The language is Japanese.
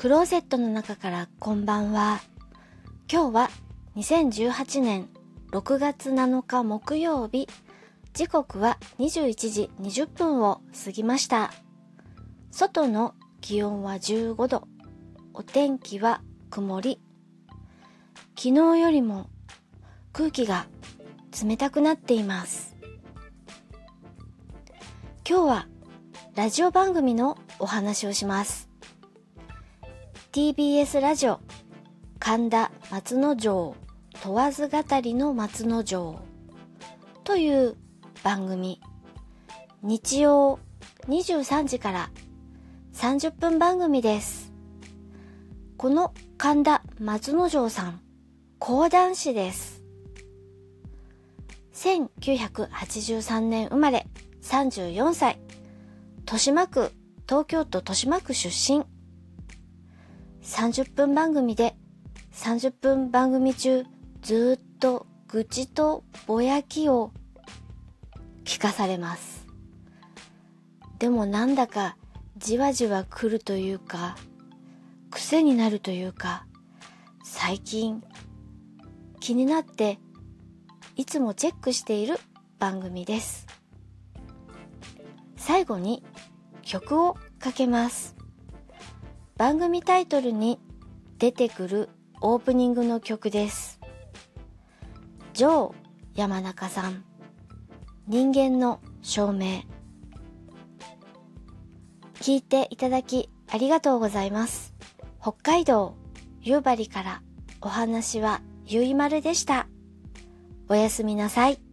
クローゼットの中からこんばんは。今日は2018年6月7日木曜日。時刻は21時20分を過ぎました。外の気温は15度。お天気は曇り。昨日よりも空気が冷たくなっています。今日はラジオ番組のお話をします。TBS ラジオ。神田松之丞。問わず語りの松之丞。という番組。日曜23時から。30分番組です。この神田松之丞さん。講談師です。1983年生まれ。34歳。豊島区。東京都豊島区出身。30分番組で30分番組中ずっと愚痴とぼやきを聞かされます。でもなんだかじわじわ来るというか癖になるというか最近気になっていつもチェックしている番組です。最後に曲をかけます。番組タイトルに出てくるオープニングの曲です。ジョー山中さん人間の証明聞いていただきありがとうございます。北海道夕張からお話はゆいまるでした。おやすみなさい。